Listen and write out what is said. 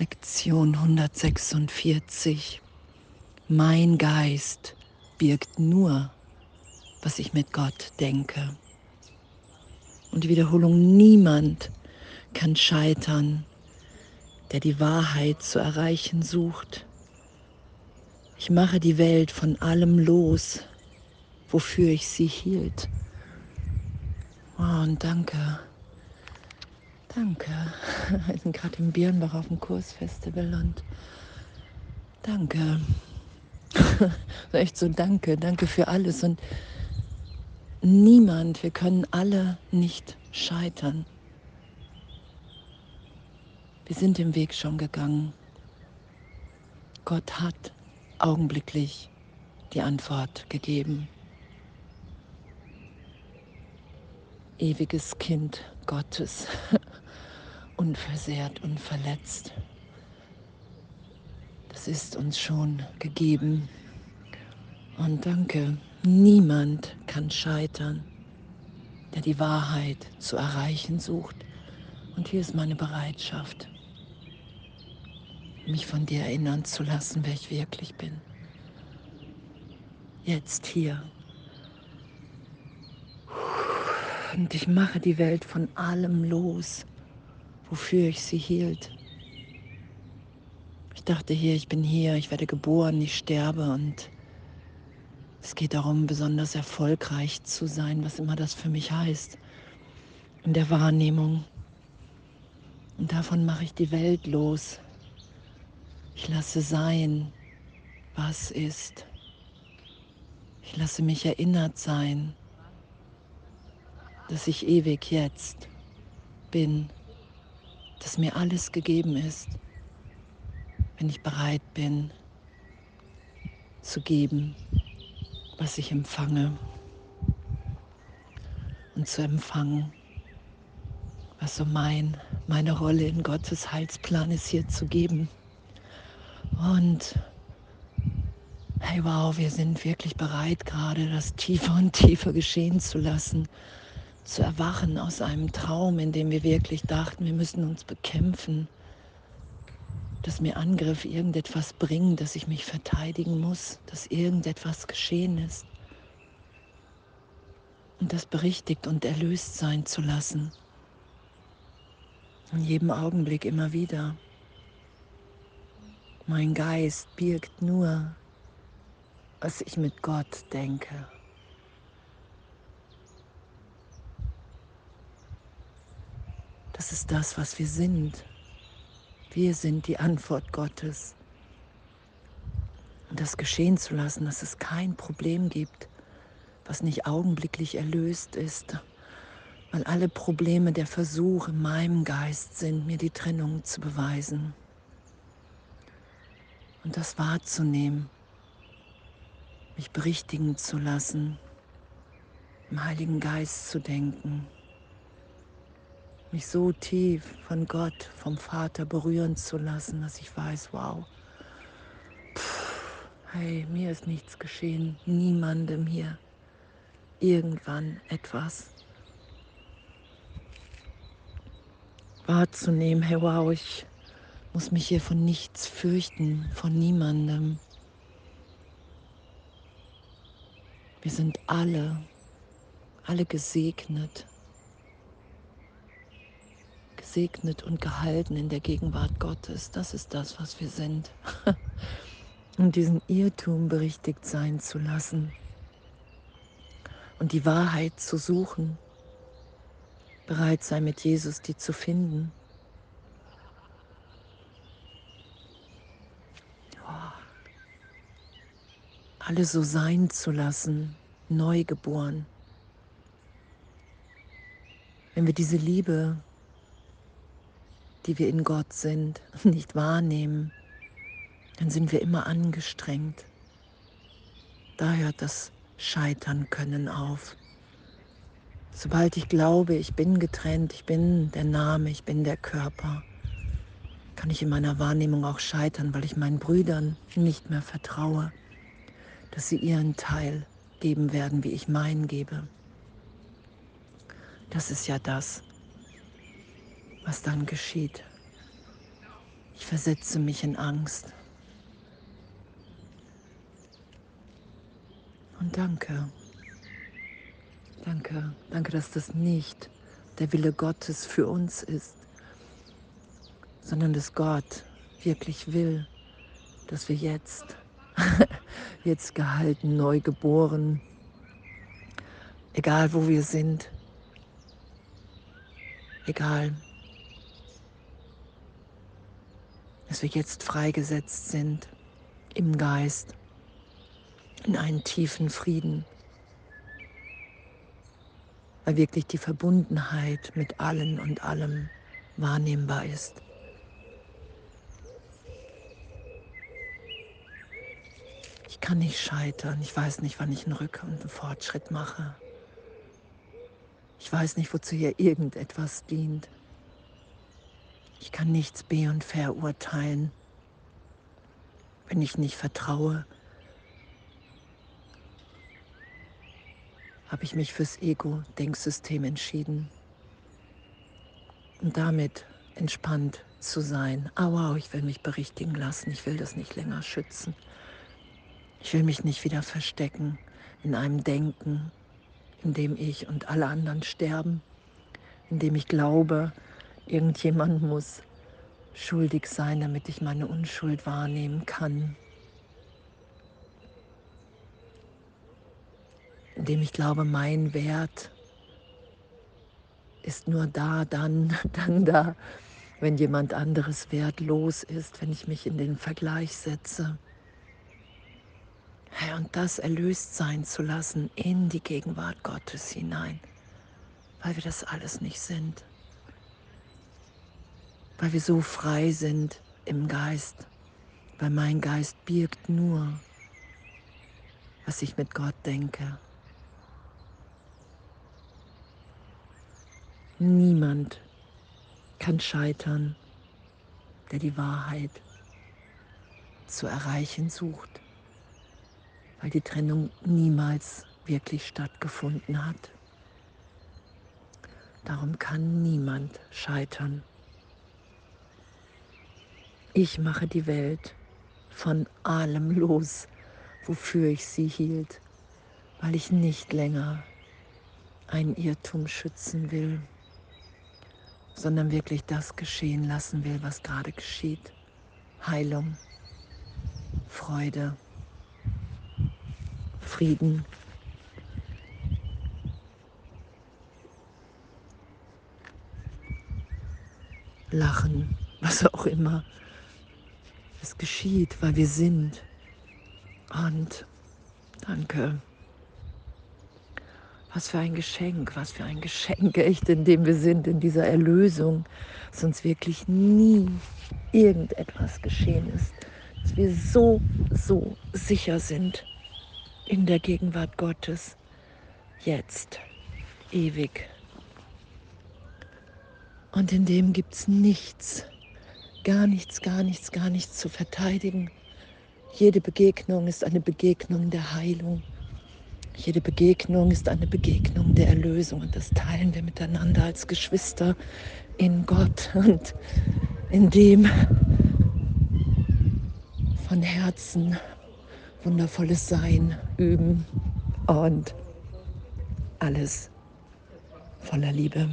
Lektion 146. Mein Geist birgt nur, was ich mit Gott denke. Und die Wiederholung, niemand kann scheitern, der die Wahrheit zu erreichen sucht. Ich mache die Welt von allem los, wofür ich sie hielt. Oh, und danke. Danke. Wir sind gerade im Birnbach auf dem Kursfestival und danke. Echt so danke, danke für alles. Und niemand, wir können alle nicht scheitern. Wir sind den Weg schon gegangen. Gott hat augenblicklich die Antwort gegeben. Ewiges Kind Gottes, unversehrt, unverletzt. Das ist uns schon gegeben. Und danke, niemand kann scheitern, der die Wahrheit zu erreichen sucht. Und hier ist meine Bereitschaft, mich von dir erinnern zu lassen, wer ich wirklich bin. Jetzt hier. Und ich mache die Welt von allem los, wofür ich sie hielt. Ich dachte hier, ich bin hier, ich werde geboren, ich sterbe und es geht darum, besonders erfolgreich zu sein, was immer das für mich heißt, in der Wahrnehmung. Und davon mache ich die Welt los. Ich lasse sein, was ist. Ich lasse mich erinnert sein, dass ich ewig jetzt bin, dass mir alles gegeben ist, wenn ich bereit bin zu geben, was ich empfange und zu empfangen, was so mein, meine Rolle in Gottes Heilsplan ist, hier zu geben. Und hey, wow, wir sind wirklich bereit, gerade das tiefer und tiefer geschehen zu lassen, zu erwachen aus einem Traum, in dem wir wirklich dachten, wir müssen uns bekämpfen, dass mir Angriff irgendetwas bringt, dass ich mich verteidigen muss, dass irgendetwas geschehen ist. Und das berichtigt und erlöst sein zu lassen. In jedem Augenblick immer wieder. Mein Geist birgt nur, was ich mit Gott denke. Das ist das, was wir sind. Wir sind die Antwort Gottes. Und das geschehen zu lassen, dass es kein Problem gibt, was nicht augenblicklich erlöst ist, weil alle Probleme der Versuch in meinem Geist sind, mir die Trennung zu beweisen. Und das wahrzunehmen, mich berichtigen zu lassen, im Heiligen Geist zu denken mich so tief von Gott, vom Vater berühren zu lassen, dass ich weiß, wow, pff, hey, mir ist nichts geschehen, niemandem hier irgendwann etwas wahrzunehmen, hey, wow, ich muss mich hier von nichts fürchten, von niemandem. Wir sind alle, alle gesegnet gesegnet und gehalten in der Gegenwart Gottes. Das ist das, was wir sind. um diesen Irrtum berichtigt sein zu lassen und die Wahrheit zu suchen, bereit sein mit Jesus die zu finden. Oh. Alle so sein zu lassen, neugeboren. Wenn wir diese Liebe die wir in Gott sind, nicht wahrnehmen, dann sind wir immer angestrengt. Da hört das Scheitern können auf. Sobald ich glaube, ich bin getrennt, ich bin der Name, ich bin der Körper, kann ich in meiner Wahrnehmung auch scheitern, weil ich meinen Brüdern nicht mehr vertraue, dass sie ihren Teil geben werden, wie ich meinen gebe. Das ist ja das, was dann geschieht. Ich versetze mich in Angst. Und danke. Danke, danke, dass das nicht der Wille Gottes für uns ist, sondern dass Gott wirklich will, dass wir jetzt, jetzt gehalten, neu geboren, egal wo wir sind, egal, dass wir jetzt freigesetzt sind im Geist, in einen tiefen Frieden, weil wirklich die Verbundenheit mit allen und allem wahrnehmbar ist. Ich kann nicht scheitern. Ich weiß nicht, wann ich einen Rück- und einen Fortschritt mache. Ich weiß nicht, wozu hier irgendetwas dient. Ich kann nichts be- und verurteilen, wenn ich nicht vertraue. Habe ich mich fürs Ego-Denksystem entschieden und damit entspannt zu sein. Ah wow, ich will mich berichtigen lassen, ich will das nicht länger schützen. Ich will mich nicht wieder verstecken in einem Denken, in dem ich und alle anderen sterben, in dem ich glaube, irgendjemand muss schuldig sein, damit ich meine Unschuld wahrnehmen kann. In dem ich glaube, mein Wert ist nur da, dann, dann da, wenn jemand anderes wertlos ist, wenn ich mich in den Vergleich setze. Und das erlöst sein zu lassen in die Gegenwart Gottes hinein, weil wir das alles nicht sind, weil wir so frei sind im Geist, weil mein Geist birgt nur, was ich mit Gott denke. Niemand kann scheitern, der die Wahrheit zu erreichen sucht weil die Trennung niemals wirklich stattgefunden hat. Darum kann niemand scheitern. Ich mache die Welt von allem los, wofür ich sie hielt, weil ich nicht länger ein Irrtum schützen will, sondern wirklich das geschehen lassen will, was gerade geschieht. Heilung, Freude. Frieden. Lachen, was auch immer. Es geschieht, weil wir sind. Und danke. Was für ein Geschenk, was für ein Geschenk, echt, in dem wir sind, in dieser Erlösung, dass uns wirklich nie irgendetwas geschehen ist, dass wir so, so sicher sind in der Gegenwart Gottes, jetzt, ewig. Und in dem gibt es nichts, gar nichts, gar nichts, gar nichts zu verteidigen. Jede Begegnung ist eine Begegnung der Heilung. Jede Begegnung ist eine Begegnung der Erlösung und das teilen wir miteinander als Geschwister in Gott und in dem von Herzen wundervolles Sein üben und alles voller Liebe.